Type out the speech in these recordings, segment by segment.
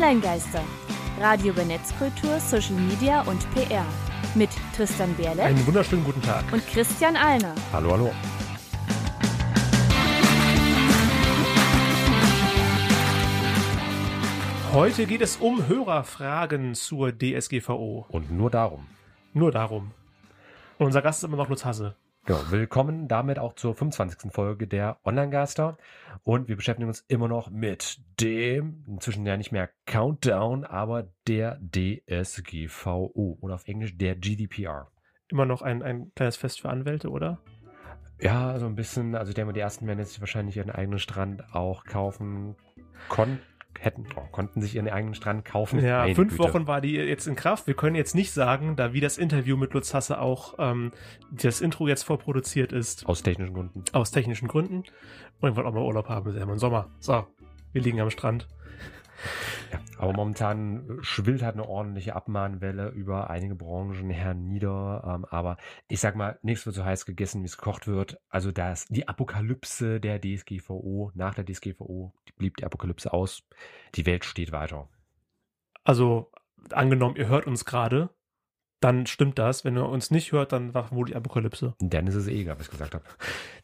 Online-Geister. Radio über Netzkultur, Social Media und PR. Mit Tristan Berle. Einen wunderschönen guten Tag. Und Christian Alner. Hallo, hallo. Heute geht es um Hörerfragen zur DSGVO. Und nur darum. Nur darum. Und unser Gast ist immer noch Lutz Hasse. Genau, willkommen damit auch zur 25. Folge der Online-Gaster. Und wir beschäftigen uns immer noch mit dem, inzwischen ja nicht mehr Countdown, aber der DSGVO oder auf Englisch der GDPR. Immer noch ein, ein kleines Fest für Anwälte, oder? Ja, so ein bisschen. Also ich denke mal, die ersten werden jetzt wahrscheinlich ihren eigenen Strand auch kaufen konnten hätten, oh, konnten sich ihren eigenen Strand kaufen. Ja, Meine fünf Güte. Wochen war die jetzt in Kraft. Wir können jetzt nicht sagen, da wie das Interview mit Lutz Hasse auch ähm, das Intro jetzt vorproduziert ist. Aus technischen Gründen. Aus technischen Gründen. Und ich wollte auch mal Urlaub haben, wir im Sommer. So, wir liegen am Strand. Aber momentan schwillt halt eine ordentliche Abmahnwelle über einige Branchen hernieder. Ähm, aber ich sag mal, nichts wird so heiß gegessen, wie es gekocht wird. Also das, die Apokalypse der DSGVO, nach der DSGVO blieb die Apokalypse aus. Die Welt steht weiter. Also angenommen, ihr hört uns gerade, dann stimmt das. Wenn ihr uns nicht hört, dann war wohl die Apokalypse. Dann ist es eh egal, was ich gesagt habe.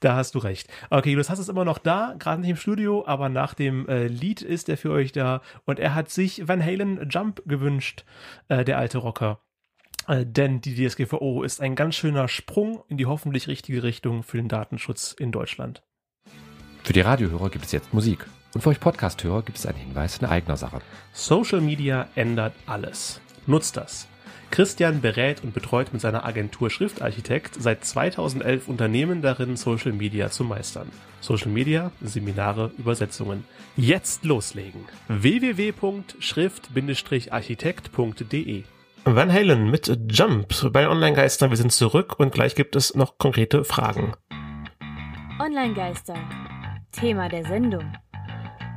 Da hast du recht. Okay, du hast es immer noch da, gerade nicht im Studio, aber nach dem äh, Lied ist er für euch da und er hat sich Van Halen Jump gewünscht, äh, der alte Rocker. Äh, denn die DSGVO ist ein ganz schöner Sprung in die hoffentlich richtige Richtung für den Datenschutz in Deutschland. Für die Radiohörer gibt es jetzt Musik. Und für euch Podcasthörer gibt es einen Hinweis in eigener Sache. Social Media ändert alles. Nutzt das. Christian berät und betreut mit seiner Agentur Schriftarchitekt seit 2011 Unternehmen darin, Social Media zu meistern. Social Media, Seminare, Übersetzungen. Jetzt loslegen. www.schrift-architekt.de Van Halen mit Jump bei Online-Geister. Wir sind zurück und gleich gibt es noch konkrete Fragen. Online-Geister. Thema der Sendung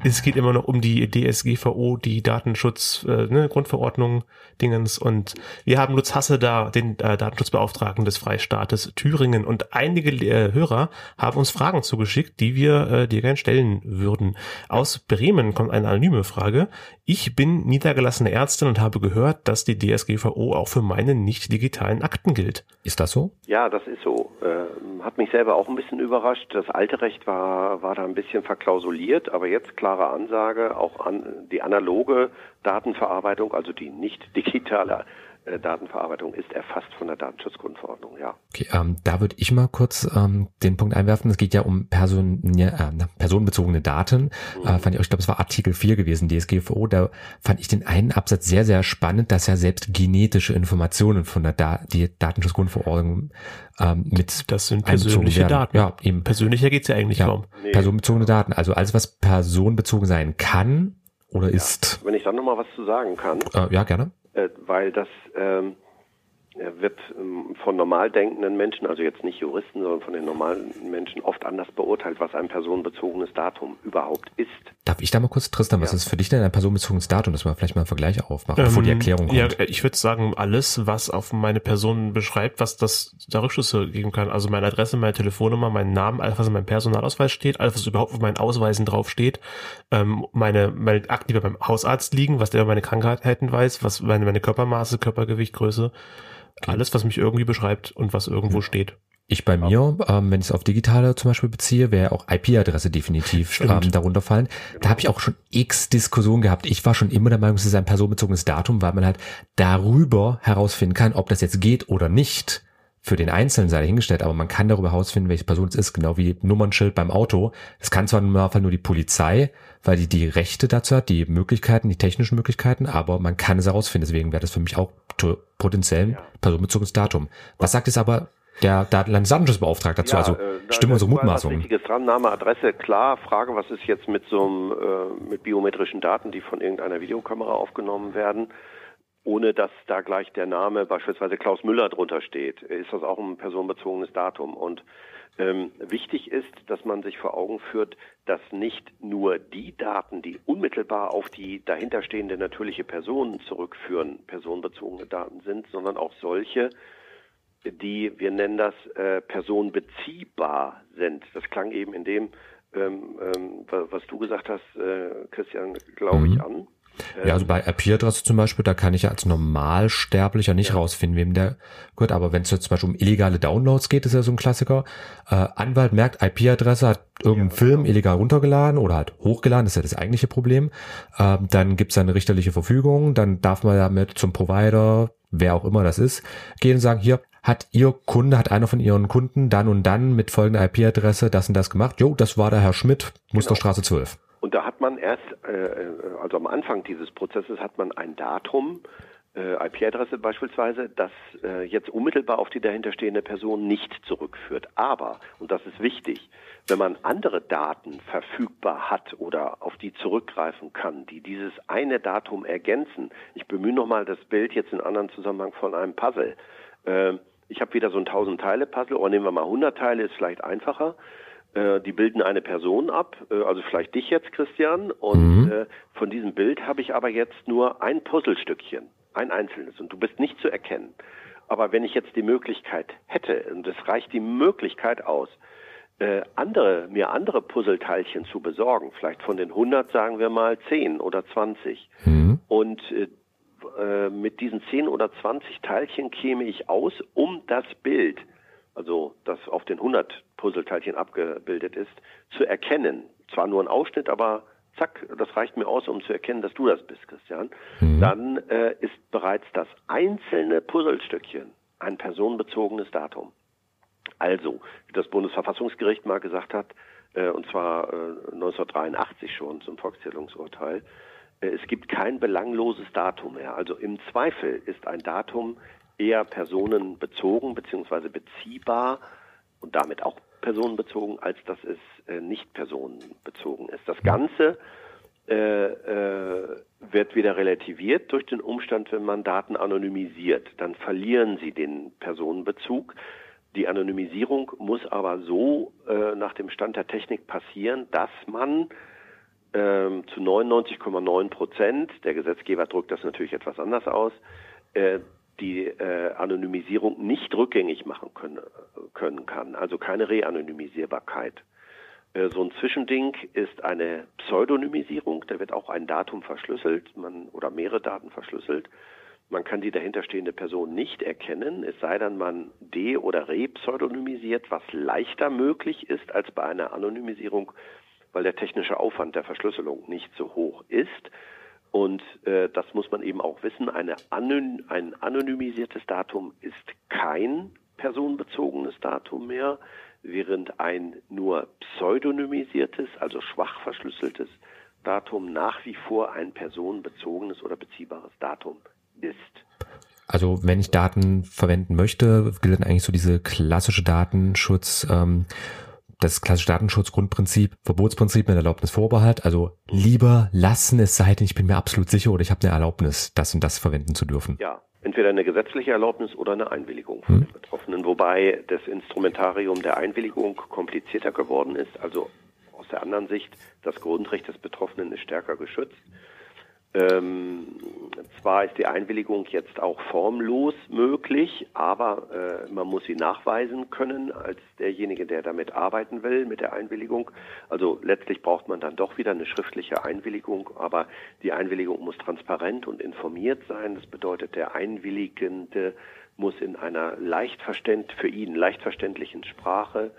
es geht immer noch um die DSGVO, die Datenschutz, äh, ne, Grundverordnung Dingens. Und wir haben Lutz Hasse da, den äh, Datenschutzbeauftragten des Freistaates Thüringen. Und einige äh, Hörer haben uns Fragen zugeschickt, die wir äh, dir gerne stellen würden. Aus Bremen kommt eine anonyme Frage. Ich bin niedergelassene Ärztin und habe gehört, dass die DSGVO auch für meine nicht digitalen Akten gilt. Ist das so? Ja, das ist so. Äh, hat mich selber auch ein bisschen überrascht. Das alte Recht war, war da ein bisschen verklausuliert, aber jetzt klar klare Ansage, auch an die analoge Datenverarbeitung, also die nicht digitale Datenverarbeitung ist erfasst von der Datenschutzgrundverordnung, ja. Okay, ähm, da würde ich mal kurz ähm, den Punkt einwerfen. Es geht ja um Person, äh, personenbezogene Daten. Mhm. Äh, fand ich, ich glaube, es war Artikel 4 gewesen, DSGVO. Da fand ich den einen Absatz sehr, sehr spannend, dass ja selbst genetische Informationen von der da die Datenschutzgrundverordnung ähm, mit Das sind persönliche Daten. Ja, eben. Persönlicher geht's ja eigentlich ja, kaum. Nee. Personenbezogene Daten. Also alles, was personenbezogen sein kann oder ja. ist. Wenn ich dann nochmal was zu sagen kann. Äh, ja, gerne äh, weil das ähm, wird ähm, von normal denkenden Menschen, also jetzt nicht Juristen, sondern von den normalen Menschen oft anders beurteilt, was ein personenbezogenes Datum überhaupt ist. Darf ich da mal kurz, Tristan, was ist für dich denn ein personenbezogenes Datum, dass wir vielleicht mal einen Vergleich aufmachen, ähm, bevor die ähm, Erklärung kommt? Ja, ich würde sagen, alles, was auf meine Person beschreibt, was das da Rückschlüsse geben kann. Also meine Adresse, meine Telefonnummer, mein Name, alles, was in meinem Personalausweis steht, alles, was überhaupt auf meinen Ausweisen drauf steht, ähm, meine, meine Akten, die beim Hausarzt liegen, was der über meine Krankheiten weiß, was meine, meine Körpermaße, Körpergewicht, Größe, Okay. Alles, was mich irgendwie beschreibt und was irgendwo hm. steht. Ich bei mir, ähm, wenn ich es auf digitale zum Beispiel beziehe, wäre auch IP-Adresse definitiv ähm, darunter fallen. Da habe ich auch schon x Diskussionen gehabt. Ich war schon immer der Meinung, es ist ein personenbezogenes Datum, weil man halt darüber herausfinden kann, ob das jetzt geht oder nicht. Für den Einzelnen sei dahingestellt, aber man kann darüber herausfinden, welche Person es ist, genau wie Nummernschild beim Auto. Das kann zwar im Normalfall nur die Polizei, weil die die Rechte dazu hat, die Möglichkeiten, die technischen Möglichkeiten, aber man kann es herausfinden. Deswegen wäre das für mich auch potenziell ein ja. personenbezogenes Datum. Was sagt es aber der Landesdatenschutzbeauftragte dazu? Ja, also äh, stimmen unsere Mutmaßungen. Wichtiges dran, Name, Adresse, klar. Frage, was ist jetzt mit so einem, äh, mit biometrischen Daten, die von irgendeiner Videokamera aufgenommen werden? Ohne dass da gleich der Name beispielsweise Klaus Müller drunter steht, ist das auch ein personenbezogenes Datum. Und ähm, wichtig ist, dass man sich vor Augen führt, dass nicht nur die Daten, die unmittelbar auf die dahinterstehende natürliche Person zurückführen, personenbezogene Daten sind, sondern auch solche, die, wir nennen das, äh, personenbeziehbar sind. Das klang eben in dem, ähm, ähm, was du gesagt hast, äh, Christian, glaube ich, mhm. an. Ja, also bei IP-Adresse zum Beispiel, da kann ich ja als Normalsterblicher nicht ja. rausfinden, wem der gehört. Aber wenn es jetzt zum Beispiel um illegale Downloads geht, ist ja so ein Klassiker. Äh, Anwalt merkt, IP-Adresse hat irgendeinen ja, Film genau. illegal runtergeladen oder halt hochgeladen, das ist ja das eigentliche Problem. Ähm, dann gibt es eine richterliche Verfügung, dann darf man damit zum Provider, wer auch immer das ist, gehen und sagen, hier, hat Ihr Kunde, hat einer von Ihren Kunden dann und dann mit folgender IP-Adresse das und das gemacht? Jo, das war der Herr Schmidt, Musterstraße genau. 12. Und da hat man erst, äh, also am Anfang dieses Prozesses hat man ein Datum, äh, IP-Adresse beispielsweise, das äh, jetzt unmittelbar auf die dahinterstehende Person nicht zurückführt. Aber, und das ist wichtig, wenn man andere Daten verfügbar hat oder auf die zurückgreifen kann, die dieses eine Datum ergänzen, ich bemühe nochmal das Bild jetzt in anderen Zusammenhang von einem Puzzle. Äh, ich habe wieder so ein 1000-Teile-Puzzle, oder nehmen wir mal 100 Teile, ist vielleicht einfacher. Äh, die bilden eine Person ab, äh, also vielleicht dich jetzt, Christian. Und mhm. äh, von diesem Bild habe ich aber jetzt nur ein Puzzlestückchen, ein einzelnes. Und du bist nicht zu erkennen. Aber wenn ich jetzt die Möglichkeit hätte, und es reicht die Möglichkeit aus, äh, andere, mir andere Puzzleteilchen zu besorgen, vielleicht von den 100 sagen wir mal 10 oder 20. Mhm. Und äh, mit diesen 10 oder 20 Teilchen käme ich aus, um das Bild also das auf den 100 Puzzleteilchen abgebildet ist, zu erkennen. Zwar nur ein Ausschnitt, aber zack, das reicht mir aus, um zu erkennen, dass du das bist, Christian. Mhm. Dann äh, ist bereits das einzelne Puzzlestückchen ein personenbezogenes Datum. Also, wie das Bundesverfassungsgericht mal gesagt hat, äh, und zwar äh, 1983 schon zum Volkszählungsurteil, äh, es gibt kein belangloses Datum mehr. Also im Zweifel ist ein Datum eher personenbezogen bzw. beziehbar und damit auch personenbezogen, als dass es äh, nicht personenbezogen ist. Das Ganze äh, äh, wird wieder relativiert durch den Umstand, wenn man Daten anonymisiert. Dann verlieren sie den Personenbezug. Die Anonymisierung muss aber so äh, nach dem Stand der Technik passieren, dass man ähm, zu 99,9 Prozent, der Gesetzgeber drückt das natürlich etwas anders aus, äh, die äh, Anonymisierung nicht rückgängig machen können, können kann, also keine Reanonymisierbarkeit. Äh, so ein Zwischending ist eine Pseudonymisierung, da wird auch ein Datum verschlüsselt, man oder mehrere Daten verschlüsselt. Man kann die dahinterstehende Person nicht erkennen, es sei denn, man de- oder repseudonymisiert, was leichter möglich ist als bei einer Anonymisierung, weil der technische Aufwand der Verschlüsselung nicht so hoch ist. Und äh, das muss man eben auch wissen. Eine Anon ein anonymisiertes Datum ist kein personenbezogenes Datum mehr, während ein nur pseudonymisiertes, also schwach verschlüsseltes Datum nach wie vor ein personenbezogenes oder beziehbares Datum ist. Also wenn ich Daten verwenden möchte, gilt eigentlich so diese klassische Datenschutz. Ähm, das klassische Datenschutzgrundprinzip, Verbotsprinzip mit Erlaubnisvorbehalt, also lieber lassen, es sei denn, ich bin mir absolut sicher oder ich habe eine Erlaubnis, das und das verwenden zu dürfen. Ja, entweder eine gesetzliche Erlaubnis oder eine Einwilligung von hm. den Betroffenen, wobei das Instrumentarium der Einwilligung komplizierter geworden ist. Also aus der anderen Sicht, das Grundrecht des Betroffenen ist stärker geschützt. Ähm, zwar ist die Einwilligung jetzt auch formlos möglich, aber äh, man muss sie nachweisen können als derjenige, der damit arbeiten will mit der Einwilligung. Also letztlich braucht man dann doch wieder eine schriftliche Einwilligung, aber die Einwilligung muss transparent und informiert sein. Das bedeutet, der Einwilligende muss in einer leicht verständ für ihn leicht verständlichen Sprache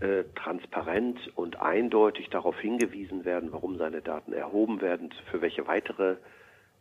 äh, transparent und eindeutig darauf hingewiesen werden, warum seine Daten erhoben werden, für welche weitere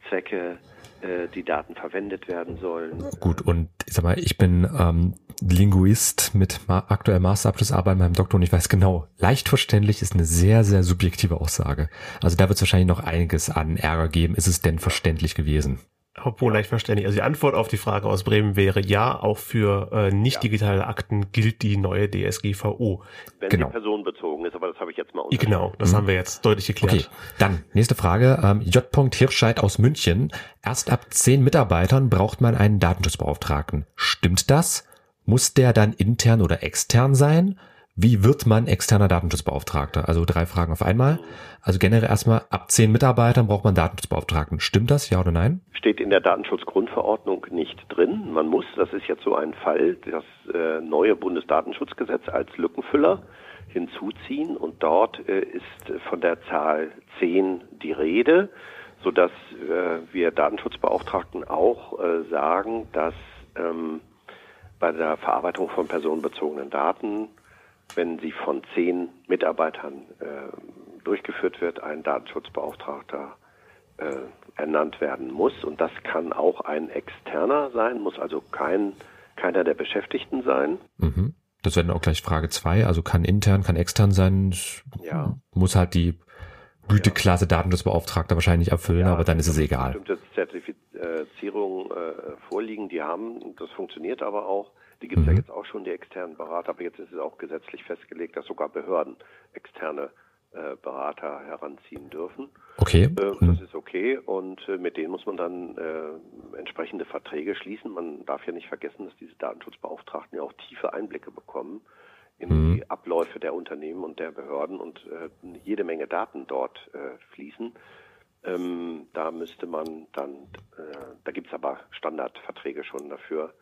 Zwecke äh, die Daten verwendet werden sollen. Gut, und ich sag mal, ich bin ähm, Linguist mit ma aktuell Masterabschlussarbeit in meinem Doktor und ich weiß genau, leicht verständlich ist eine sehr, sehr subjektive Aussage. Also da wird es wahrscheinlich noch einiges an Ärger geben. Ist es denn verständlich gewesen? Obwohl leicht verständlich. Also die Antwort auf die Frage aus Bremen wäre ja, auch für äh, nicht digitale Akten gilt die neue DSGVO. Wenn genau. sie personenbezogen ist, aber das habe ich jetzt mal Genau, das mhm. haben wir jetzt deutlich geklärt. Okay, dann nächste Frage. Ähm, J. Hirscheid aus München. Erst ab zehn Mitarbeitern braucht man einen Datenschutzbeauftragten. Stimmt das? Muss der dann intern oder extern sein? Wie wird man externer Datenschutzbeauftragter? Also drei Fragen auf einmal. Also generell erstmal, ab zehn Mitarbeitern braucht man Datenschutzbeauftragten. Stimmt das, ja oder nein? Steht in der Datenschutzgrundverordnung nicht drin. Man muss, das ist jetzt so ein Fall, das äh, neue Bundesdatenschutzgesetz als Lückenfüller hinzuziehen und dort äh, ist von der Zahl zehn die Rede sodass äh, wir Datenschutzbeauftragten auch sagen, dass ähm, bei der Verarbeitung von personenbezogenen Daten, wenn sie von zehn Mitarbeitern äh, durchgeführt wird, ein Datenschutzbeauftragter äh, ernannt werden muss. Und das kann auch ein externer sein, muss also kein, keiner der Beschäftigten sein. Mhm. Das wäre dann auch gleich Frage zwei. Also kann intern, kann extern sein. Ja. Muss halt die Güteklasse Datenschutzbeauftragter wahrscheinlich erfüllen, ja, aber dann ist es egal. Bestimmte Zertifizierungen äh, vorliegen, die haben, das funktioniert aber auch. Die gibt es mhm. ja jetzt auch schon, die externen Berater, aber jetzt ist es auch gesetzlich festgelegt, dass sogar Behörden externe äh, Berater heranziehen dürfen. Okay. Äh, das mhm. ist okay und äh, mit denen muss man dann äh, entsprechende Verträge schließen. Man darf ja nicht vergessen, dass diese Datenschutzbeauftragten ja auch tiefe Einblicke bekommen in mhm. die Abläufe der Unternehmen und der Behörden und äh, jede Menge Daten dort äh, fließen. Ähm, da müsste man dann, da gibt es aber Standardverträge schon dafür,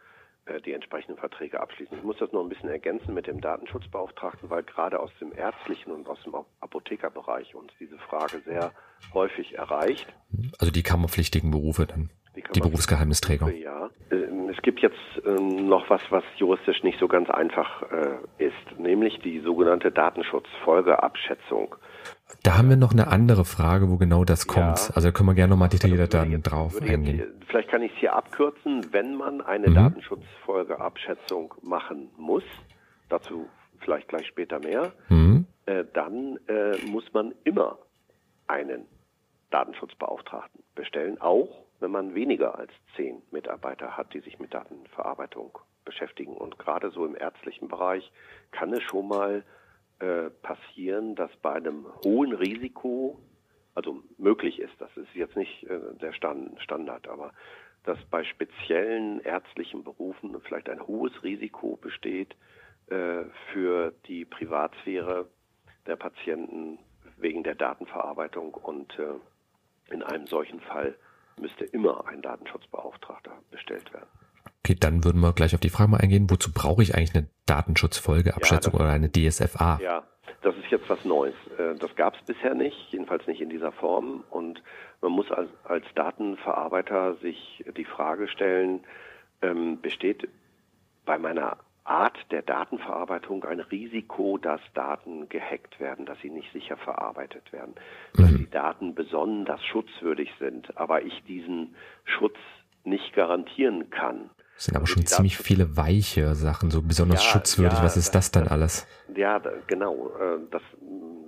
die entsprechenden Verträge abschließen. Ich muss das noch ein bisschen ergänzen mit dem Datenschutzbeauftragten, weil gerade aus dem ärztlichen und aus dem Apothekerbereich uns diese Frage sehr häufig erreicht. Also die kammerpflichtigen Berufe dann, die, die Berufsgeheimnisträger. Ja, ähm, es gibt jetzt ähm, noch was, was juristisch nicht so ganz einfach äh, ist, nämlich die sogenannte Datenschutzfolgeabschätzung. Da haben wir noch eine andere Frage, wo genau das kommt. Ja. Also da können wir gerne nochmal detaillierter dann drauf eingehen. Vielleicht kann ich es hier abkürzen, wenn man eine mhm. Datenschutzfolgeabschätzung machen muss, dazu vielleicht gleich später mehr, mhm. äh, dann äh, muss man immer einen Datenschutzbeauftragten bestellen, auch wenn man weniger als zehn Mitarbeiter hat, die sich mit Datenverarbeitung beschäftigen. Und gerade so im ärztlichen Bereich kann es schon mal äh, passieren, dass bei einem hohen Risiko, also möglich ist, das ist jetzt nicht äh, der Stand, Standard, aber dass bei speziellen ärztlichen Berufen vielleicht ein hohes Risiko besteht äh, für die Privatsphäre der Patienten wegen der Datenverarbeitung und äh, in einem solchen Fall müsste immer ein Datenschutzbeauftragter bestellt werden. Okay, dann würden wir gleich auf die Frage mal eingehen, wozu brauche ich eigentlich eine Datenschutzfolgeabschätzung ja, oder eine DSFA? Ja, das ist jetzt was Neues. Äh, das gab es bisher nicht, jedenfalls nicht in dieser Form. Und man muss als, als Datenverarbeiter sich die Frage stellen, ähm, besteht bei meiner Art der Datenverarbeitung ein Risiko, dass Daten gehackt werden, dass sie nicht sicher verarbeitet werden, dass mhm. die Daten besonders schutzwürdig sind, aber ich diesen Schutz nicht garantieren kann. Das sind aber also schon ziemlich viele weiche Sachen, so besonders ja, schutzwürdig. Ja, Was ist das dann alles? Ja, genau. Äh, das,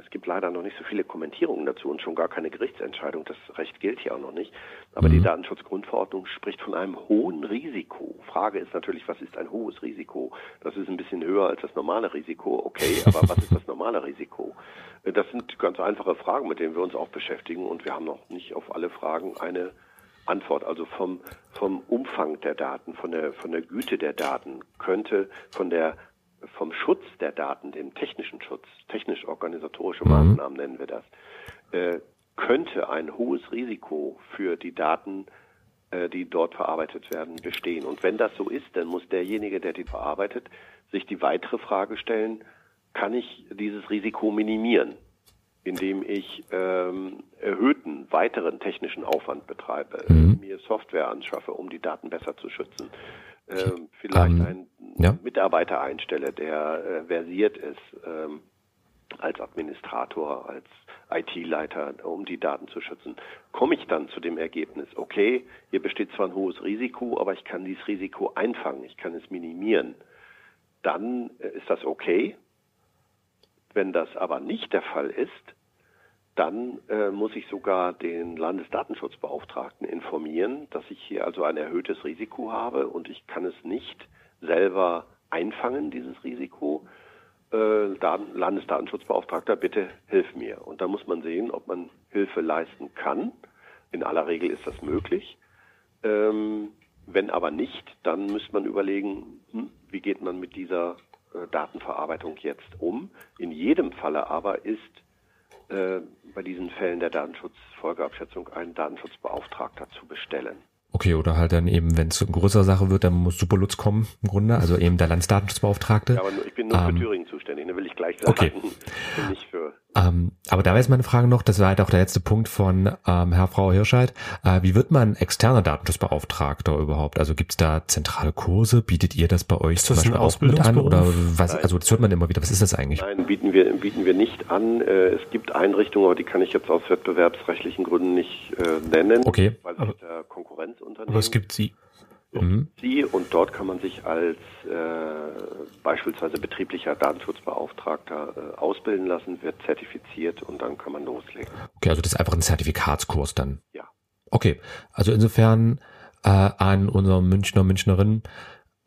es gibt leider noch nicht so viele Kommentierungen dazu und schon gar keine Gerichtsentscheidung. Das Recht gilt hier auch noch nicht. Aber mhm. die Datenschutzgrundverordnung spricht von einem hohen Risiko. Frage ist natürlich, was ist ein hohes Risiko? Das ist ein bisschen höher als das normale Risiko. Okay, aber was ist das normale Risiko? Äh, das sind ganz einfache Fragen, mit denen wir uns auch beschäftigen und wir haben noch nicht auf alle Fragen eine Antwort, also vom, vom Umfang der Daten, von der, von der Güte der Daten, könnte von der, vom Schutz der Daten, dem technischen Schutz, technisch-organisatorische mhm. Maßnahmen nennen wir das, äh, könnte ein hohes Risiko für die Daten, äh, die dort verarbeitet werden, bestehen. Und wenn das so ist, dann muss derjenige, der die verarbeitet, sich die weitere Frage stellen, kann ich dieses Risiko minimieren? Indem ich ähm, erhöhten weiteren technischen Aufwand betreibe, mhm. mir Software anschaffe, um die Daten besser zu schützen, ähm, vielleicht ähm, einen ja. Mitarbeiter einstelle, der äh, versiert ist ähm, als Administrator, als IT-Leiter, um die Daten zu schützen, komme ich dann zu dem Ergebnis, okay, hier besteht zwar ein hohes Risiko, aber ich kann dieses Risiko einfangen, ich kann es minimieren. Dann äh, ist das okay, wenn das aber nicht der Fall ist, dann äh, muss ich sogar den Landesdatenschutzbeauftragten informieren, dass ich hier also ein erhöhtes Risiko habe und ich kann es nicht selber einfangen, dieses Risiko. Äh, Landesdatenschutzbeauftragter, bitte hilf mir. Und da muss man sehen, ob man Hilfe leisten kann. In aller Regel ist das möglich. Ähm, wenn aber nicht, dann müsste man überlegen, hm, wie geht man mit dieser Datenverarbeitung jetzt um. In jedem Falle aber ist äh, bei diesen Fällen der Datenschutzfolgeabschätzung einen Datenschutzbeauftragter zu bestellen. Okay, oder halt dann eben, wenn es eine größere Sache wird, dann muss Superlutz kommen im Grunde, also eben der Landesdatenschutzbeauftragte. Ja, aber ich bin nur ähm, für Thüringen zuständig, da will ich gleich sagen. Okay. Nicht für ähm, aber da wäre jetzt meine Frage noch, das war halt auch der letzte Punkt von ähm, Herr Frau Hirscheid. Äh, wie wird man externer Datenschutzbeauftragter überhaupt? Also gibt es da zentrale Kurse? Bietet ihr das bei euch ist zum Beispiel ein auch mit an? Oder was? Nein. Also das hört man immer wieder. Was ist das eigentlich? Nein, bieten wir, bieten wir nicht an. Äh, Es gibt Einrichtungen, aber die kann ich jetzt aus wettbewerbsrechtlichen Gründen nicht äh, nennen, Okay. weil Aber- sich da Konkurrenzunternehmen Aber es gibt sie. Mhm. sie und dort kann man sich als äh, beispielsweise betrieblicher Datenschutzbeauftragter äh, ausbilden lassen, wird zertifiziert und dann kann man loslegen. Okay, also das ist einfach ein Zertifikatskurs dann. Ja. Okay, also insofern äh, an unsere Münchner, Münchnerinnen,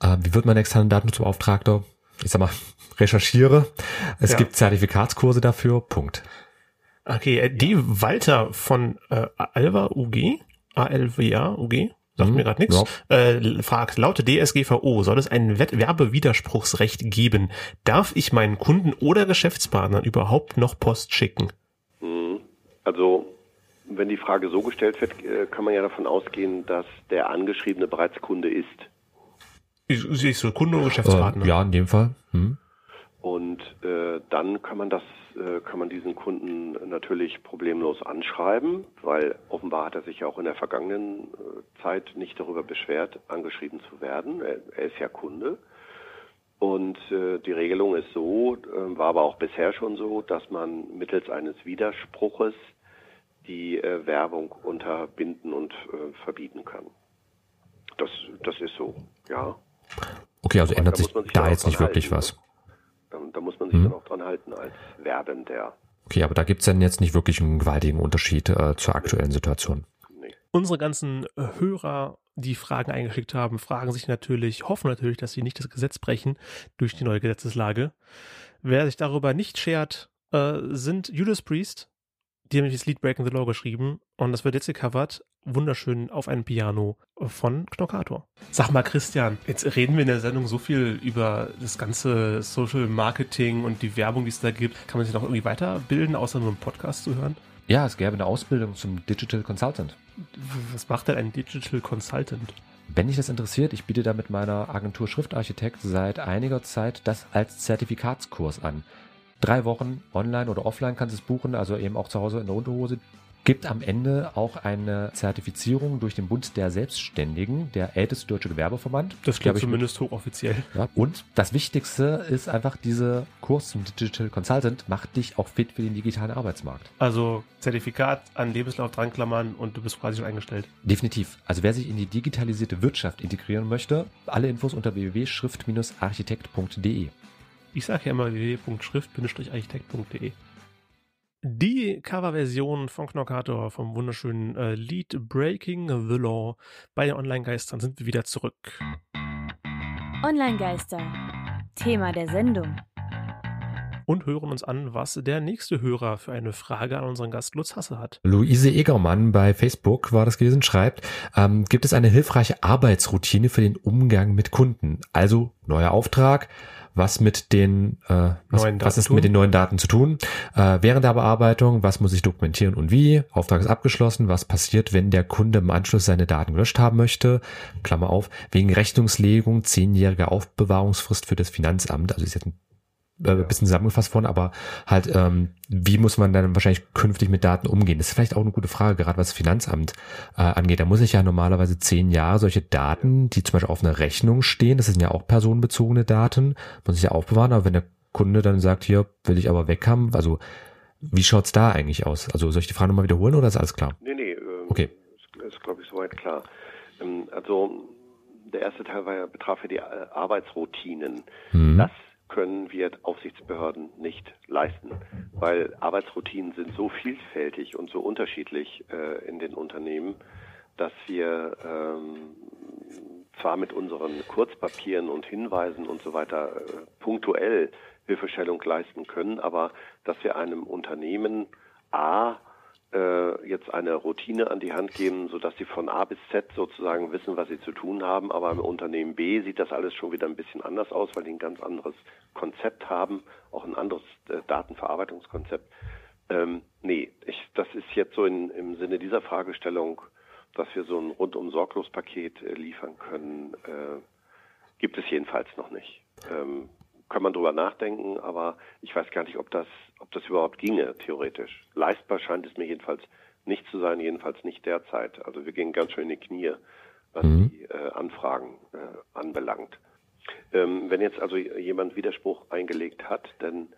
äh, wie wird man externer Datenschutzbeauftragter? Ich sag mal, recherchiere. Es Ja. gibt Zertifikatskurse dafür. Punkt. Okay, äh, die Walter von äh, Alva UG, ALWA UG, sagt Mhm, mir gerade nichts, äh, fragt, laut DSGVO soll es ein Wett- Werbewiderspruchsrecht geben. Darf ich meinen Kunden oder Geschäftspartnern überhaupt noch Post schicken? Mhm. Also wenn die Frage so gestellt wird, äh, kann man ja davon ausgehen, dass der Angeschriebene bereits Kunde ist. Ich, ich so Kunde oder Geschäftspartner? Äh, ja, in dem Fall. Hm. Und äh, dann kann man das, äh, kann man diesen Kunden natürlich problemlos anschreiben, weil offenbar hat er sich ja auch in der vergangenen äh, Zeit nicht darüber beschwert, angeschrieben zu werden. Er, er ist ja Kunde. Und äh, die Regelung ist so, äh, war aber auch bisher schon so, dass man mittels eines Widerspruches die äh, Werbung unterbinden und äh, verbieten kann. Das, das ist so, ja. Okay, also ändert da sich man sich da jetzt nicht wirklich halten, was. Da, da muss man sich Mhm. dann auch dran halten als Werbender. Okay, aber da gibt's dann jetzt nicht wirklich einen gewaltigen Unterschied äh, zur aktuellen Situation. Nee. Unsere ganzen äh, Hörer, die Fragen eingeschickt haben, fragen sich natürlich, hoffen natürlich, dass sie nicht das Gesetz brechen durch die neue Gesetzeslage. Wer sich darüber nicht schert, äh, sind Judas Priest. Die haben nämlich das Lied Breaking the Law geschrieben und das wird jetzt gecovert, wunderschön auf einem Piano von Knockator. Sag mal, Christian, jetzt reden wir in der Sendung so viel über das ganze Social Marketing und die Werbung, die es da gibt. Kann man sich noch irgendwie weiterbilden, außer nur einen Podcast zu hören? Ja, es gäbe eine Ausbildung zum Digital Consultant. Was macht denn ein Digital Consultant? Wenn dich das interessiert, ich biete da mit meiner Agentur Schriftarchitekt seit einiger Zeit das als Zertifikatskurs an. Drei Wochen online oder offline kannst du es buchen, also eben auch zu Hause in der Unterhose. Gibt am Ende auch eine Zertifizierung durch den Bund der Selbstständigen, der älteste deutsche Gewerbeverband. Das klingt ich, zumindest hochoffiziell. Ja. Und das Wichtigste ist einfach, diese Kurs zum Digital Consultant macht dich auch fit für den digitalen Arbeitsmarkt. Also Zertifikat an Lebenslauf dranklammern und du bist quasi schon eingestellt. Definitiv. Also wer sich in die digitalisierte Wirtschaft integrieren möchte, alle Infos unter www.schrift-architekt.de. Ich sage ja immer www.schrift-architekt.de. Die Coverversion von Knockator vom wunderschönen äh, Lied Breaking the Law bei den Online-Geistern sind wir wieder zurück. Online-Geister. Thema der Sendung. Und hören uns an, was der nächste Hörer für eine Frage an unseren Gast Lutz Hasse hat. Luise Egermann bei Facebook war das gewesen, schreibt, ähm, gibt es eine hilfreiche Arbeitsroutine für den Umgang mit Kunden? Also neuer Auftrag, was mit den äh, was, Neuen was ist mit den neuen Daten zu tun? Äh, während der Bearbeitung, was muss ich dokumentieren und wie? Auftrag ist abgeschlossen, was passiert, wenn der Kunde im Anschluss seine Daten gelöscht haben möchte? Klammer auf, wegen Rechnungslegung, zehnjährige Aufbewahrungsfrist für das Finanzamt, also ist jetzt ein äh, bisschen zusammengefasst worden, aber halt, ähm, wie muss man dann wahrscheinlich künftig mit Daten umgehen? Das ist vielleicht auch eine gute Frage, gerade was das Finanzamt äh, angeht. Da muss ich ja normalerweise zehn Jahre solche Daten, die zum Beispiel auf einer Rechnung stehen, das sind ja auch personenbezogene Daten, muss ich ja aufbewahren, aber wenn der Kunde dann sagt, hier will ich aber weg haben, also wie schaut's da eigentlich aus? Also soll ich die Frage nochmal wiederholen oder ist alles klar? Nee, nee, ähm, Okay. ist, ist glaube ich, soweit klar. Ähm, also der erste Teil war ja, betraf ja die äh, Arbeitsroutinen. Mhm. Das können wir Aufsichtsbehörden nicht leisten, weil Arbeitsroutinen sind so vielfältig und so unterschiedlich äh, in den Unternehmen, dass wir ähm, zwar mit unseren Kurzpapieren und Hinweisen und so weiter äh, punktuell Hilfestellung leisten können, aber dass wir einem Unternehmen A äh, jetzt eine Routine an die Hand geben, sodass sie von A bis Z sozusagen wissen, was sie zu tun haben. Aber im Unternehmen B sieht das alles schon wieder ein bisschen anders aus, weil die ein ganz anderes Konzept haben, auch ein anderes äh, Datenverarbeitungskonzept. Ähm, nee, ich, das ist jetzt so in, im Sinne dieser Fragestellung, dass wir so ein rundum sorglos Paket äh, liefern können, äh, gibt es jedenfalls noch nicht. Ähm, kann man drüber nachdenken, aber ich weiß gar nicht, ob das ob das überhaupt ginge, theoretisch. Leistbar scheint es mir jedenfalls nicht zu sein, jedenfalls nicht derzeit. Also wir gehen ganz schön in die Knie, was mhm. die äh, Anfragen äh, anbelangt. Ähm, wenn jetzt also jemand Widerspruch eingelegt hat, dann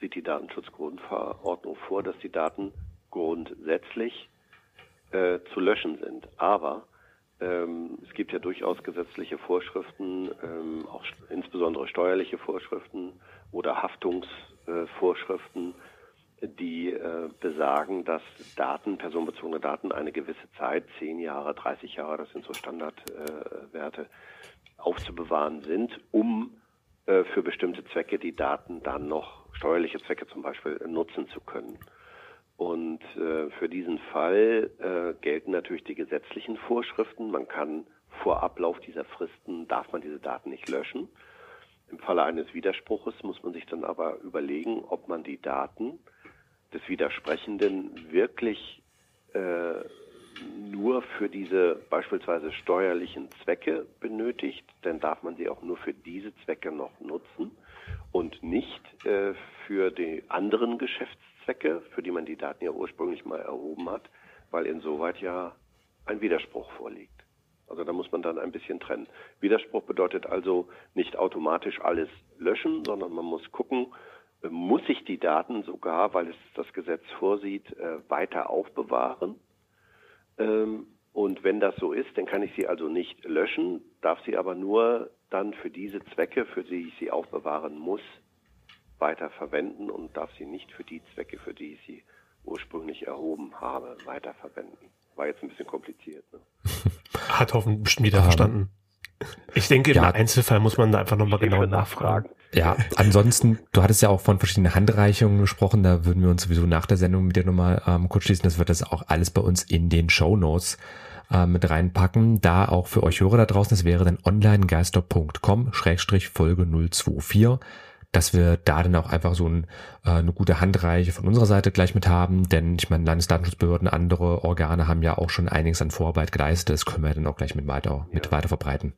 sieht die Datenschutzgrundverordnung vor, dass die Daten grundsätzlich äh, zu löschen sind. Aber ähm, es gibt ja durchaus gesetzliche Vorschriften, ähm, auch insbesondere steuerliche Vorschriften oder Haftungsvorschriften, die äh, besagen, dass Daten, personenbezogene Daten eine gewisse Zeit, zehn Jahre, 30 Jahre, das sind so Standardwerte, aufzubewahren sind, um äh, für bestimmte Zwecke die Daten dann noch, steuerliche Zwecke zum Beispiel, nutzen zu können. Und äh, für diesen Fall äh, gelten natürlich die gesetzlichen Vorschriften. Man kann vor Ablauf dieser Fristen, darf man diese Daten nicht löschen. Im Falle eines Widerspruches muss man sich dann aber überlegen, ob man die Daten des Widersprechenden wirklich äh, nur für diese beispielsweise steuerlichen Zwecke benötigt, dann darf man sie auch nur für diese Zwecke noch nutzen und nicht äh, für die anderen Geschäftszwecke, für die man die Daten ja ursprünglich mal erhoben hat, weil insoweit ja ein Widerspruch vorliegt. Also da muss man dann ein bisschen trennen. Widerspruch bedeutet also nicht automatisch alles löschen, sondern man muss gucken, muss ich die Daten sogar, weil es das Gesetz vorsieht, äh, weiter aufbewahren. Ähm, und wenn das so ist, dann kann ich sie also nicht löschen, darf sie aber nur dann für diese Zwecke, für die ich sie aufbewahren muss, weiter verwenden und darf sie nicht für die Zwecke, für die ich sie ursprünglich erhoben habe, weiter verwenden. War jetzt ein bisschen kompliziert. Ne? Hat hoffentlich bestimmt wieder verstanden. Ich denke, ja. im Einzelfall muss man da einfach nochmal genau nachfragen. Ja, ansonsten, du hattest ja auch von verschiedenen Handreichungen gesprochen, da würden wir uns sowieso nach der Sendung mit dir nochmal ähm, kurz schließen. Das wird das auch alles bei uns in den Show Notes äh, mit reinpacken. Da auch für euch Hörer da draußen, das wäre dann onlinegeister.com Schrägstrich Folge 024 dass wir da dann auch einfach so ein, äh, eine gute Handreiche von unserer Seite gleich mit haben, denn ich meine, Landesdatenschutzbehörden, andere Organe haben ja auch schon einiges an Vorarbeit geleistet, das können wir dann auch gleich mit weiter, mit ja. weiter verbreiten.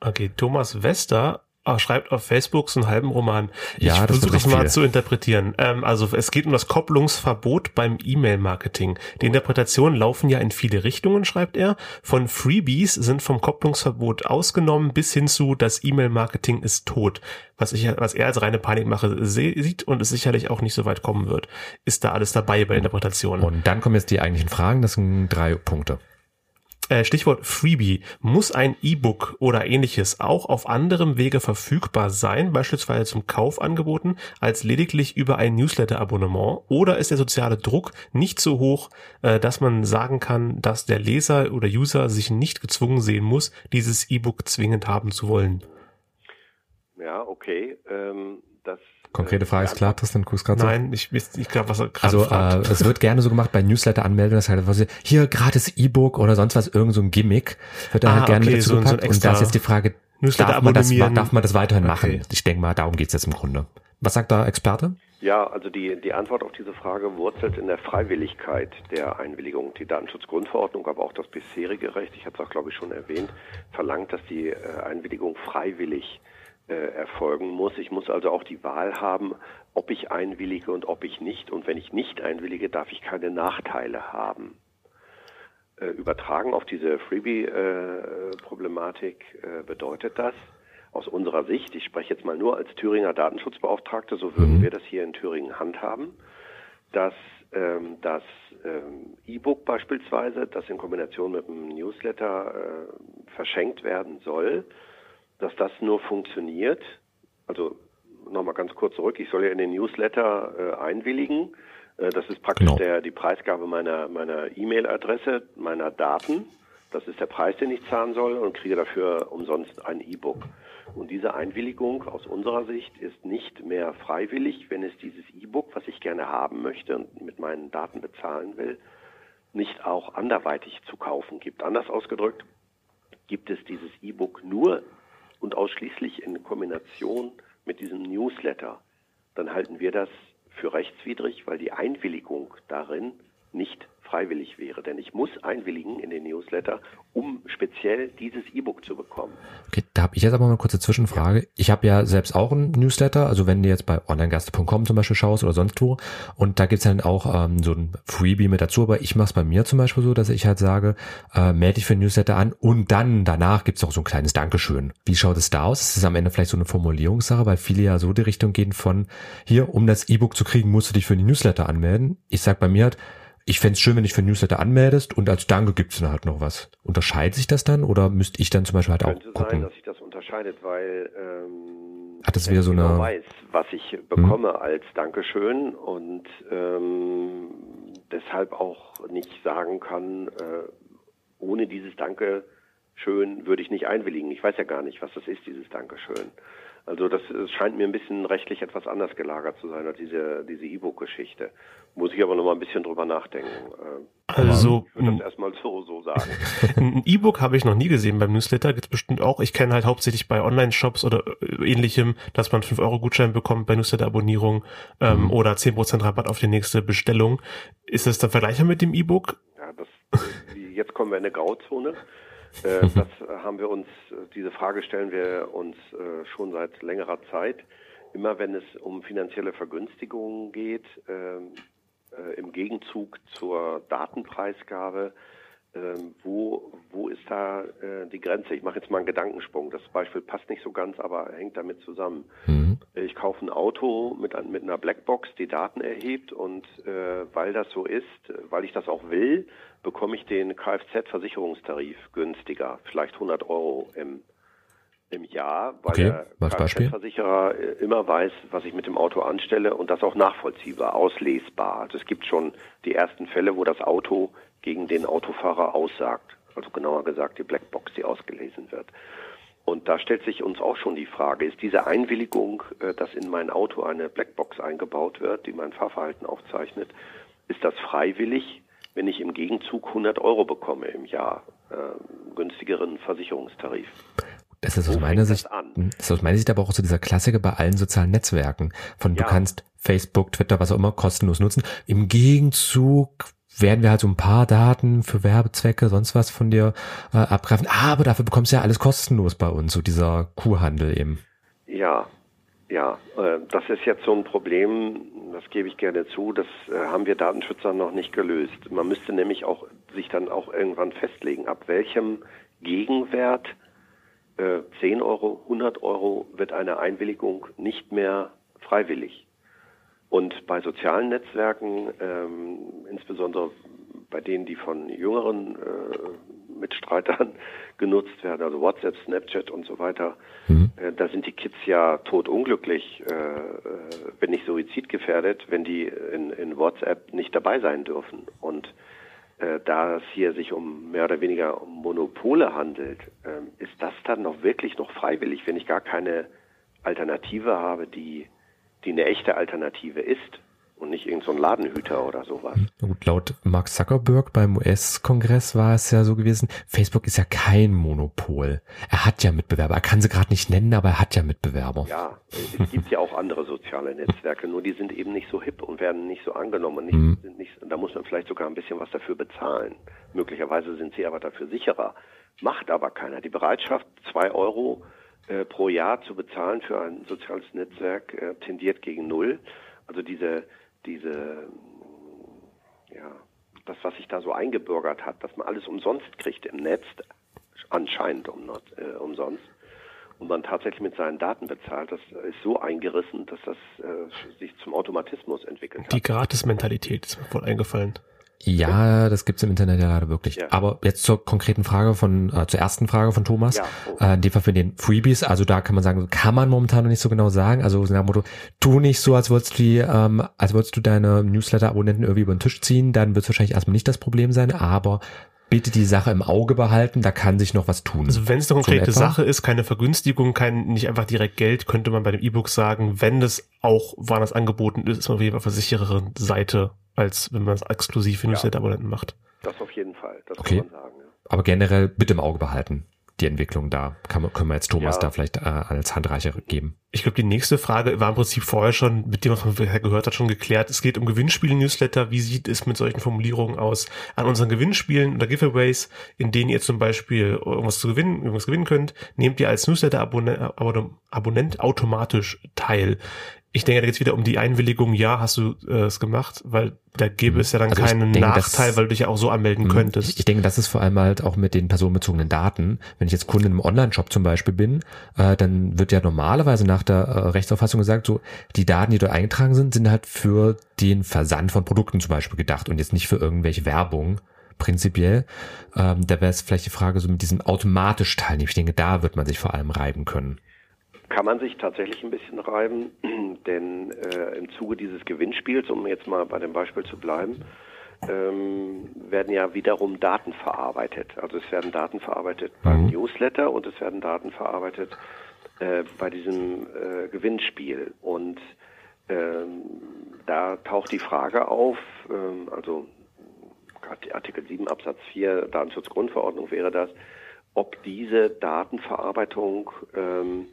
Okay, Thomas Wester Ah, schreibt auf Facebook so einen halben Roman. Ich ja, versuche es mal zu interpretieren. Ähm, also es geht um das Kopplungsverbot beim E-Mail-Marketing. Die Interpretationen laufen ja in viele Richtungen, schreibt er. Von Freebies sind vom Kopplungsverbot ausgenommen bis hin zu das E-Mail-Marketing ist tot. Was, ich, was er als reine Panikmache sieht und es sicherlich auch nicht so weit kommen wird. Ist da alles dabei bei Interpretationen? Und dann kommen jetzt die eigentlichen Fragen. Das sind drei Punkte. Äh, Stichwort Freebie. Muss ein E-Book oder ähnliches auch auf anderem Wege verfügbar sein, beispielsweise zum Kauf angeboten, als lediglich über ein Newsletter-Abonnement? Oder ist der soziale Druck nicht so hoch, äh, dass man sagen kann, dass der Leser oder User sich nicht gezwungen sehen muss, dieses E-Book zwingend haben zu wollen? Ja, okay. Ähm, das Konkrete Frage ist klar, Tristan guckst gerade Nein, ich, ich glaube, was er gerade Also fragt. äh, es wird gerne so gemacht bei Newsletter-Anmeldungen, das halt was, hier gratis E-Book oder sonst was, irgend so ein Gimmick, wird dann ah, halt gerne okay, mit dazu so, gepackt. So und da ist jetzt die Frage, darf man, das, darf man das weiterhin okay. machen? Ich denke mal, darum geht's jetzt im Grunde. Was sagt da Experte? Ja, also die, die Antwort auf diese Frage wurzelt in der Freiwilligkeit der Einwilligung. Die Datenschutzgrundverordnung, aber auch das bisherige Recht, ich hatte es auch, glaube ich, schon erwähnt, verlangt, dass die äh, Einwilligung freiwillig äh, erfolgen muss. Ich muss also auch die Wahl haben, ob ich einwillige und ob ich nicht. Und wenn ich nicht einwillige, darf ich keine Nachteile haben. Äh, übertragen auf diese Freebie-Problematik äh, bedeutet das, aus unserer Sicht, ich spreche jetzt mal nur als Thüringer Datenschutzbeauftragte, so würden mhm. wir das hier in Thüringen handhaben, dass ähm, das ähm, E-Book beispielsweise, das in Kombination mit einem Newsletter äh, verschenkt werden soll, dass das nur funktioniert. Also nochmal ganz kurz zurück, ich soll ja in den Newsletter äh, einwilligen. Äh, das ist praktisch genau. der, die Preisgabe meiner meiner E-Mail-Adresse, meiner Daten. Das ist der Preis, den ich zahlen soll und kriege dafür umsonst ein E-Book. Und diese Einwilligung aus unserer Sicht ist nicht mehr freiwillig, wenn es dieses E-Book, was ich gerne haben möchte und mit meinen Daten bezahlen will, nicht auch anderweitig zu kaufen gibt. Anders ausgedrückt, gibt es dieses E-Book nur und ausschließlich in Kombination mit diesem Newsletter, dann halten wir das für rechtswidrig, weil die Einwilligung darin nicht freiwillig wäre. Denn ich muss einwilligen in den Newsletter, um speziell dieses E-Book zu bekommen. Okay, da habe ich jetzt aber mal eine kurze Zwischenfrage. Ich habe ja selbst auch einen Newsletter, also wenn du jetzt bei onlinegaste.com zum Beispiel schaust oder sonst wo, und da gibt's dann auch ähm, so ein Freebie mit dazu, aber ich mache es bei mir zum Beispiel so, dass ich halt sage, äh, melde dich für ein Newsletter an und dann danach gibt's auch so ein kleines Dankeschön. Wie schaut es da aus? Ist es am Ende vielleicht so eine Formulierungssache, weil viele ja so die Richtung gehen von, hier, um das E-Book zu kriegen, musst du dich für die Newsletter anmelden. Ich sag bei mir halt, ich fände schön, wenn dich für Newsletter anmeldest und als Danke gibt's dann halt noch was. Unterscheidet sich das dann oder müsste ich dann zum Beispiel halt Könnte auch gucken? sein, dass sich das unterscheidet, weil ähm, Hat das wenn wieder so ich genau eine- weiß, was ich bekomme als Dankeschön und ähm, deshalb auch nicht sagen kann, äh, ohne dieses Dankeschön würde ich nicht einwilligen. Ich weiß ja gar nicht, was das ist, dieses Dankeschön. Also das äh, scheint mir ein bisschen rechtlich etwas anders gelagert zu sein als diese diese E-Book-Geschichte. Muss ich aber noch mal ein bisschen drüber nachdenken. Äh, Also, ich würde das erstmal so so sagen. ein E-Book habe ich noch nie gesehen beim Newsletter, gibt's bestimmt auch. Ich kenne halt hauptsächlich bei Online-Shops oder äh, ähnlichem, dass man 5-Euro-Gutschein bekommt bei Newsletter-Abonnierung ähm, Mhm. oder 10% Rabatt auf die nächste Bestellung. Ist das dann vergleichbar mit dem E-Book? Ja, das, äh, jetzt kommen wir in eine Grauzone. Äh, das haben wir uns, äh, diese Frage stellen wir uns äh, schon seit längerer Zeit. Immer wenn es um finanzielle Vergünstigungen geht, ähm, äh, im Gegenzug zur Datenpreisgabe, ähm, wo, wo ist da äh, die Grenze? Ich mache jetzt mal einen Gedankensprung. Das Beispiel passt nicht so ganz, aber hängt damit zusammen. Mhm. Ich kaufe ein Auto mit, mit einer Blackbox, die Daten erhebt und äh, weil das so ist, weil ich das auch will, bekomme ich den Kfz-Versicherungstarif günstiger, vielleicht 100 Euro im, im Jahr, weil Okay, der? Kfz-Versicherer äh, immer weiß, was ich mit dem Auto anstelle und das auch nachvollziehbar, auslesbar. Also es gibt schon die ersten Fälle, wo das Auto gegen den Autofahrer aussagt. Also genauer gesagt die Blackbox, die ausgelesen wird. Und da stellt sich uns auch schon die Frage, ist diese Einwilligung, äh, dass in mein Auto eine Blackbox eingebaut wird, die mein Fahrverhalten aufzeichnet, ist das freiwillig, wenn ich im Gegenzug 100 Euro bekomme im Jahr, äh, günstigeren Versicherungstarif? Das ist aus Wo meiner Sicht, an? das ist aus meiner Sicht aber auch so dieser Klassiker bei allen sozialen Netzwerken. Von du Ja. kannst Facebook, Twitter, was auch immer kostenlos nutzen. Im Gegenzug werden wir halt so ein paar Daten für Werbezwecke, sonst was von dir äh, abgreifen. Aber dafür bekommst du ja alles kostenlos bei uns, so dieser Kuhhandel eben. Ja, ja, äh, das ist jetzt so ein Problem, das gebe ich gerne zu, das äh, haben wir Datenschützer noch nicht gelöst. Man müsste nämlich auch sich dann auch irgendwann festlegen, ab welchem Gegenwert äh, 10 Euro, 100 Euro wird eine Einwilligung nicht mehr freiwillig. Und bei sozialen Netzwerken, ähm, insbesondere bei denen, die von jüngeren äh, Mitstreitern genutzt werden, also WhatsApp, Snapchat und so weiter, äh, da sind die Kids ja totunglücklich, äh, äh, wenn nicht suizidgefährdet, wenn die in, in WhatsApp nicht dabei sein dürfen. Und äh, da es hier sich um mehr oder weniger um Monopole handelt, ähm, ist das dann noch wirklich noch freiwillig, wenn ich gar keine Alternative habe, die, die eine echte Alternative ist und nicht irgendein so ein Ladenhüter oder sowas. Gut, laut Mark Zuckerberg beim US-Kongress war es ja so gewesen, Facebook ist ja kein Monopol. Er hat ja Mitbewerber. Er kann sie gerade nicht nennen, aber er hat ja Mitbewerber. Ja, es gibt ja auch andere soziale Netzwerke, nur die sind eben nicht so hip und werden nicht so angenommen. Und nicht, Mhm. sind nicht, da muss man vielleicht sogar ein bisschen was dafür bezahlen. Möglicherweise sind sie aber dafür sicherer. Macht aber keiner. Die Bereitschaft, zwei Euro äh, pro Jahr zu bezahlen für ein soziales Netzwerk äh, tendiert gegen null. Also diese, diese, ja, das, was sich da so eingebürgert hat, dass man alles umsonst kriegt im Netz, anscheinend um, äh, umsonst, und man tatsächlich mit seinen Daten bezahlt, das ist so eingerissen, dass das äh, sich zum Automatismus entwickelt hat. Die Gratis-Mentalität ist mir voll eingefallen. Ja, das gibt's im Internet ja gerade wirklich. Ja. Aber jetzt zur konkreten Frage von, äh, zur ersten Frage von Thomas. Ja, oh. Äh, in dem Fall für den Freebies, also da kann man sagen, kann man momentan noch nicht so genau sagen. Also so nach dem Motto, tu nicht so, als würdest du die, ähm, als würdest du deine Newsletter-Abonnenten irgendwie über den Tisch ziehen, dann wird es wahrscheinlich erstmal nicht das Problem sein, aber bitte die Sache im Auge behalten, da kann sich noch was tun. Also wenn es eine So in konkrete etwa? Sache ist, keine Vergünstigung, kein nicht einfach direkt Geld, könnte man bei dem E-Book sagen, wenn das auch woanders angeboten ist, ist man auf jeden Fall auf der sichereren Seite, als wenn man es exklusiv für Ja. Newsletter-Abonnenten macht. Das auf jeden Fall, das Okay. kann man sagen. Ja. Aber generell bitte im Auge behalten. die Entwicklung da? Kann, können wir jetzt Thomas ja. da vielleicht äh, als Handreicher geben? Ich glaube, die nächste Frage war im Prinzip vorher schon, mit dem, was man gehört hat, schon geklärt. Es geht um Gewinnspiele-Newsletter. Wie sieht es mit solchen Formulierungen aus? An unseren Gewinnspielen oder Giveaways, in denen ihr zum Beispiel irgendwas zu gewinnen, irgendwas gewinnen könnt, nehmt ihr als Newsletter-Abonnent automatisch teil. Ich denke, da geht es wieder um die Einwilligung, ja, hast du äh, es gemacht, weil da gäbe mhm. es ja dann also keinen denke, Nachteil, dass, weil du dich ja auch so anmelden mh, könntest. Ich, ich, denke, das ist vor allem halt auch mit den personenbezogenen Daten. Wenn ich jetzt Kunde im Online-Shop zum Beispiel bin, äh, dann wird ja normalerweise nach der äh, Rechtsauffassung gesagt, so die Daten, die dort eingetragen sind, sind halt für den Versand von Produkten zum Beispiel gedacht und jetzt nicht für irgendwelche Werbung prinzipiell. Ähm, da wäre es vielleicht die Frage so mit diesem automatisch teilnehmen. Ich denke, da wird man sich vor allem reiben können kann man sich tatsächlich ein bisschen reiben, denn äh, im Zuge dieses Gewinnspiels, um jetzt mal bei dem Beispiel zu bleiben, ähm, werden ja wiederum Daten verarbeitet. Also es werden Daten verarbeitet mhm. beim Newsletter und es werden Daten verarbeitet äh, bei diesem äh, Gewinnspiel. Und ähm, da taucht die Frage auf, ähm, also Artikel 7 Absatz 4 Datenschutzgrundverordnung wäre das, ob diese Datenverarbeitung ähm,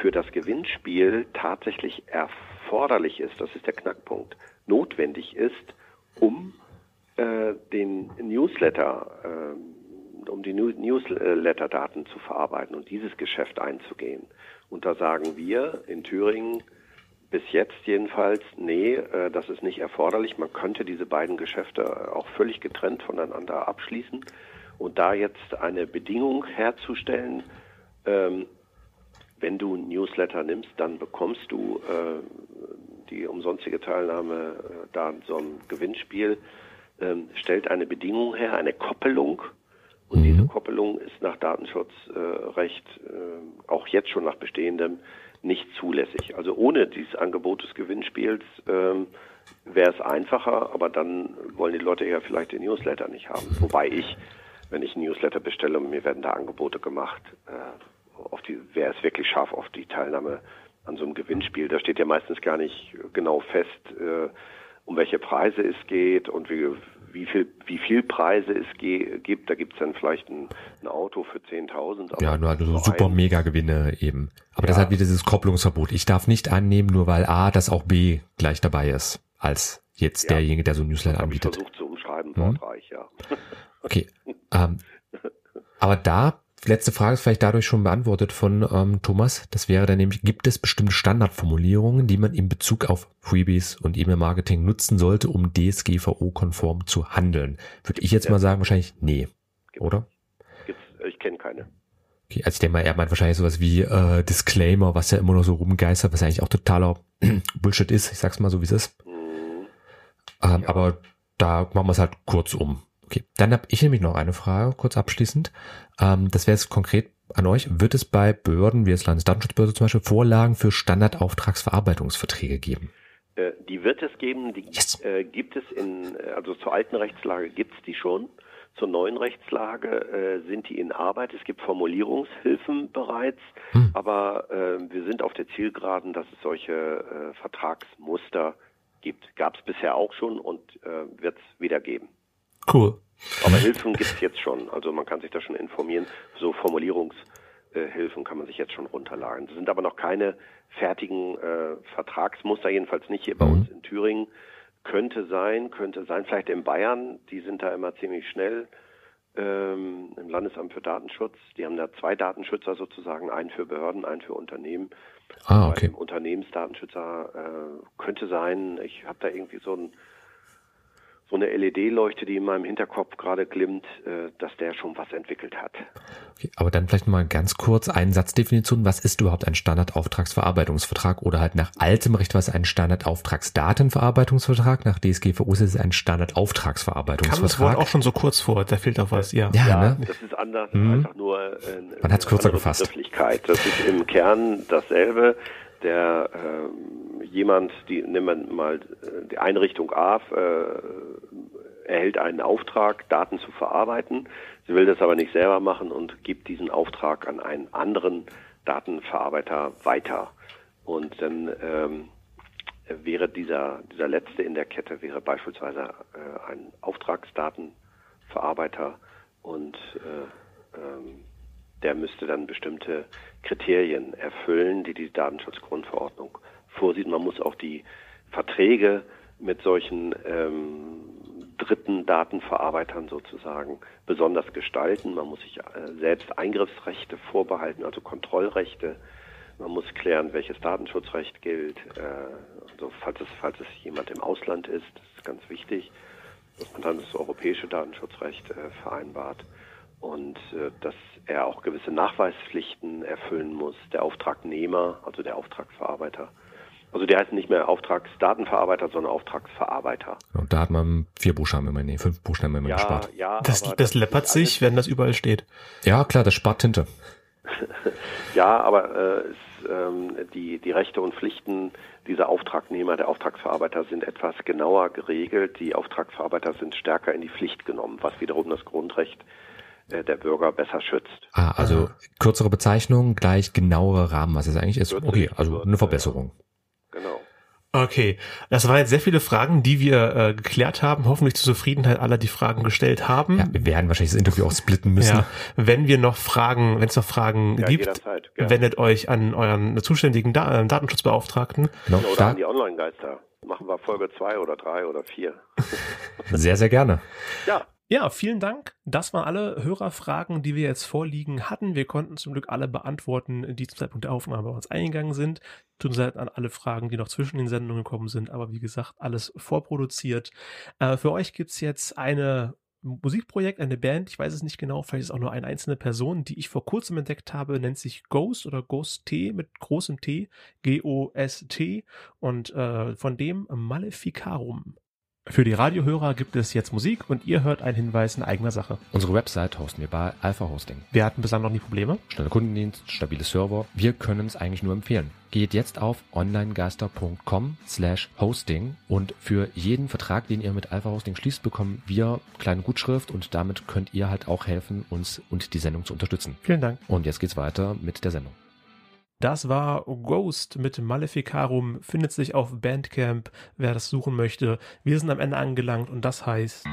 für das Gewinnspiel tatsächlich erforderlich ist, das ist der Knackpunkt, notwendig ist, um äh, den Newsletter, äh, um die Newsletter-Daten zu verarbeiten und dieses Geschäft einzugehen. Und da sagen wir in Thüringen bis jetzt jedenfalls, nee, äh, das ist nicht erforderlich. Man könnte diese beiden Geschäfte auch völlig getrennt voneinander abschließen. Und da jetzt eine Bedingung herzustellen, ähm, wenn du Newsletter nimmst, dann bekommst du äh, die umsonstige Teilnahme äh, da so einem Gewinnspiel, ähm, stellt eine Bedingung her, eine Koppelung. Und mhm. diese Koppelung ist nach Datenschutzrecht, äh, auch jetzt schon nach bestehendem, nicht zulässig. Also ohne dieses Angebot des Gewinnspiels ähm, wäre es einfacher, aber dann wollen die Leute ja vielleicht den Newsletter nicht haben. Wobei ich, wenn ich einen Newsletter bestelle und mir werden da Angebote gemacht, äh, auf die, wer ist wirklich scharf auf die Teilnahme an so einem Gewinnspiel. Da steht ja meistens gar nicht genau fest, äh, um welche Preise es geht und wie, wie viel, wie viel Preise es gibt. Da gibt es dann vielleicht ein, ein Auto für 10.000. Ja, nur also super mega Gewinne eben. Aber ja. das hat wieder dieses Kopplungsverbot. Ich darf nicht annehmen, nur weil A, das auch B gleich dabei ist, als jetzt ja. derjenige, der so ein Newsletter anbietet. Ich versucht zu umschreiben, mhm. wortreich, ja. Okay. Ähm, aber da letzte Frage ist vielleicht dadurch schon beantwortet von ähm, Thomas. Das wäre dann nämlich, gibt es bestimmte Standardformulierungen, die man in Bezug auf Freebies und E-Mail-Marketing nutzen sollte, um DSGVO-konform zu handeln? Würde ich jetzt ja. mal sagen, wahrscheinlich nee, Gibt's. oder? Gibt's, ich kenne keine. Okay, also ich denke mal, er meint wahrscheinlich sowas wie äh, Disclaimer, was ja immer noch so rumgeistert, was eigentlich auch totaler Bullshit ist. Ich sag's mal so, wie es ist. Mhm. Ähm, ja. Aber da machen wir es halt kurz um. Okay, dann habe ich nämlich noch eine Frage, kurz abschließend. Ähm, das wäre jetzt konkret an euch. Wird es bei Behörden wie das Landesdatenschutzbehörde zum Beispiel Vorlagen für Standardauftragsverarbeitungsverträge geben? Äh, die wird es geben, die yes. äh, gibt es in, also zur alten Rechtslage gibt es die schon. Zur neuen Rechtslage äh, sind die in Arbeit. Es gibt Formulierungshilfen bereits, hm. aber äh, wir sind auf der Zielgeraden, dass es solche äh, Vertragsmuster gibt. Gab es bisher auch schon und äh, wird es wieder geben. Cool. Aber Hilfen gibt es jetzt schon. Also man kann sich da schon informieren. So Formulierungshilfen kann man sich jetzt schon runterladen. Das sind aber noch keine fertigen äh, Vertragsmuster, jedenfalls nicht hier bei mhm. uns in Thüringen. Könnte sein, könnte sein, vielleicht in Bayern, die sind da immer ziemlich schnell ähm, im Landesamt für Datenschutz. Die haben da zwei Datenschützer sozusagen, einen für Behörden, einen für Unternehmen. Ah, okay. Unternehmensdatenschützer äh, könnte sein, ich habe da irgendwie so ein so eine LED-Leuchte, die in meinem Hinterkopf gerade glimmt, äh, dass der schon was entwickelt hat. Okay, aber dann vielleicht mal ganz kurz eine Satzdefinition. Was ist überhaupt ein Standardauftragsverarbeitungsvertrag oder halt nach altem Recht was ein Standardauftragsdatenverarbeitungsvertrag? Nach DSGVO ist es ein Standardauftragsverarbeitungsvertrag. Kam das Wort auch schon so kurz vor, da fehlt auch was, ja. Ja, ja ne? das ist anders, hm. einfach nur äh, Man hat es kürzer gefasst. Das ist im Kern dasselbe. Der ähm, jemand, die nehmen wir mal äh, die Einrichtung A, äh, erhält einen Auftrag, Daten zu verarbeiten. Sie will das aber nicht selber machen und gibt diesen Auftrag an einen anderen Datenverarbeiter weiter. Und dann ähm, wäre dieser, dieser letzte in der Kette wäre beispielsweise äh, ein Auftragsdatenverarbeiter und äh, ähm, der müsste dann bestimmte Kriterien erfüllen, die die Datenschutzgrundverordnung vorsieht. Man muss auch die Verträge mit solchen ähm, dritten Datenverarbeitern sozusagen besonders gestalten. Man muss sich äh, selbst Eingriffsrechte vorbehalten, also Kontrollrechte. Man muss klären, welches Datenschutzrecht gilt. Äh, also falls es, falls es jemand im Ausland ist, das ist ganz wichtig, dass man dann das europäische Datenschutzrecht äh, vereinbart und äh, dass er auch gewisse Nachweispflichten erfüllen muss, der Auftragnehmer, also der Auftragsverarbeiter. Also der heißt nicht mehr Auftragsdatenverarbeiter, sondern Auftragsverarbeiter. Und da hat man vier Buchstaben immer, nee, fünf Buchstaben immer ja, gespart. Ja, Das, das, das läppert sich, wenn das überall steht. Ja, klar, das spart Tinte. ja, aber äh, es, ähm, die, die Rechte und Pflichten dieser Auftragnehmer, der Auftragsverarbeiter sind etwas genauer geregelt. Die Auftragsverarbeiter sind stärker in die Pflicht genommen, was wiederum das Grundrecht äh, der Bürger besser schützt. Ah, also kürzere Bezeichnung gleich genauere Rahmen, was es eigentlich ist. Okay, also eine Verbesserung. Genau. Okay, das waren jetzt sehr viele Fragen, die wir äh, geklärt haben. Hoffentlich zur Zufriedenheit aller, die Fragen gestellt haben. Ja, wir werden wahrscheinlich das Interview auch splitten müssen. Ja, wenn wir noch Fragen, wenn es noch Fragen Ja, gibt, wendet euch an euren zuständigen Da- äh, Datenschutzbeauftragten. Genau, Oder da, an die Online-Geister. Machen wir Folge zwei oder drei oder vier. sehr, sehr gerne. Ja, Ja, vielen Dank. Das waren alle Hörerfragen, die wir jetzt vorliegen hatten. Wir konnten zum Glück alle beantworten, die zum Zeitpunkt der Aufnahme bei uns eingegangen sind. Tut uns leid an alle Fragen, die noch zwischen den Sendungen gekommen sind, aber wie gesagt, alles vorproduziert. Äh, für euch gibt's jetzt eine Musikprojekt, eine Band, ich weiß es nicht genau, vielleicht ist es auch nur eine einzelne Person, die ich vor kurzem entdeckt habe, nennt sich Ghost oder Ghost T mit großem T, G-O-S-T und äh, von dem Maleficarum. Für die Radiohörer gibt es jetzt Musik und ihr hört einen Hinweis in eigener Sache. Unsere Website hosten wir bei Alpha Hosting. Wir hatten bislang noch nie Probleme. Schneller Kundendienst, stabile Server. Wir können es eigentlich nur empfehlen. Geht jetzt auf onlinegeister.com slash hosting und für jeden Vertrag, den ihr mit Alpha Hosting schließt, bekommen wir kleine Gutschrift und damit könnt ihr halt auch helfen, uns und die Sendung zu unterstützen. Vielen Dank. Und jetzt geht's weiter mit der Sendung. Das war Ghost mit Maleficarum, findet sich auf Bandcamp, wer das suchen möchte. Wir sind am Ende angelangt und das heißt,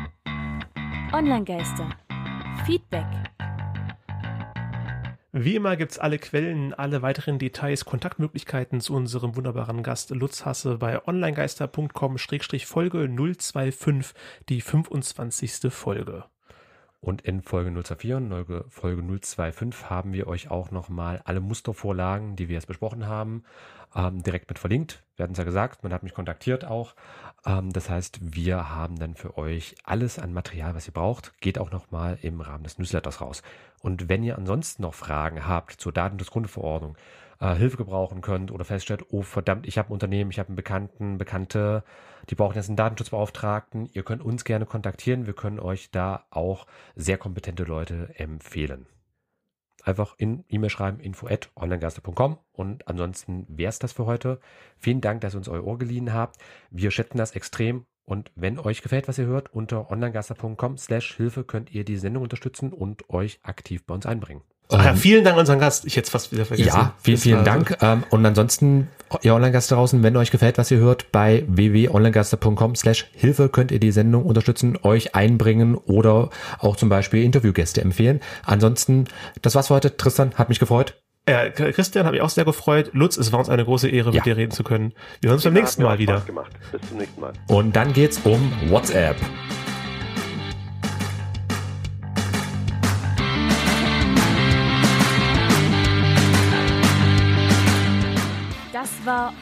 Online-Geister. Feedback. wie immer gibt's alle Quellen, alle weiteren Details, Kontaktmöglichkeiten zu unserem wunderbaren Gast Lutz Hasse bei onlinegeister.com-folge 025, die 25. Folge. Und in Folge 024, Folge Folge 025 haben wir euch auch nochmal alle Mustervorlagen, die wir jetzt besprochen haben, ähm, direkt mit verlinkt. Wir hatten es ja gesagt, man hat mich kontaktiert auch. Ähm, das heißt, wir haben dann für euch alles an Material, was ihr braucht, geht auch nochmal im Rahmen des Newsletters raus. Und wenn ihr ansonsten noch Fragen habt zur Datenschutzgrundverordnung, äh, Hilfe gebrauchen könnt oder feststellt, oh verdammt, ich habe ein Unternehmen, ich habe einen Bekannten, Bekannte, die brauchen jetzt einen Datenschutzbeauftragten, ihr könnt uns gerne kontaktieren, wir können euch da auch sehr kompetente Leute empfehlen. Einfach in E-Mail schreiben, info at onlinegeister.com und ansonsten wär's das für heute. Vielen Dank, dass ihr uns euer Ohr geliehen habt. Wir schätzen das extrem und wenn euch gefällt, was ihr hört, unter onlinegeister.com slash Hilfe könnt ihr die Sendung unterstützen und euch aktiv bei uns einbringen. Ach ja, vielen Dank an unseren Gast. Ich hätte es fast wieder vergessen. Ja, vielen, Das vielen war- Dank. Ähm, und ansonsten, ihr Online-Gäste draußen, wenn euch gefällt, was ihr hört, bei www.onlinegeister.com slash Hilfe könnt ihr die Sendung unterstützen, euch einbringen oder auch zum Beispiel Interviewgäste empfehlen. Ansonsten, das war's für heute. Tristan, hat mich gefreut. Äh, Christian, habe ich auch sehr gefreut. Lutz, es war uns eine große Ehre, Ja. mit dir reden zu können. Wir hören uns beim nächsten Mal wieder. Bis zum nächsten Mal. Und dann geht's um WhatsApp.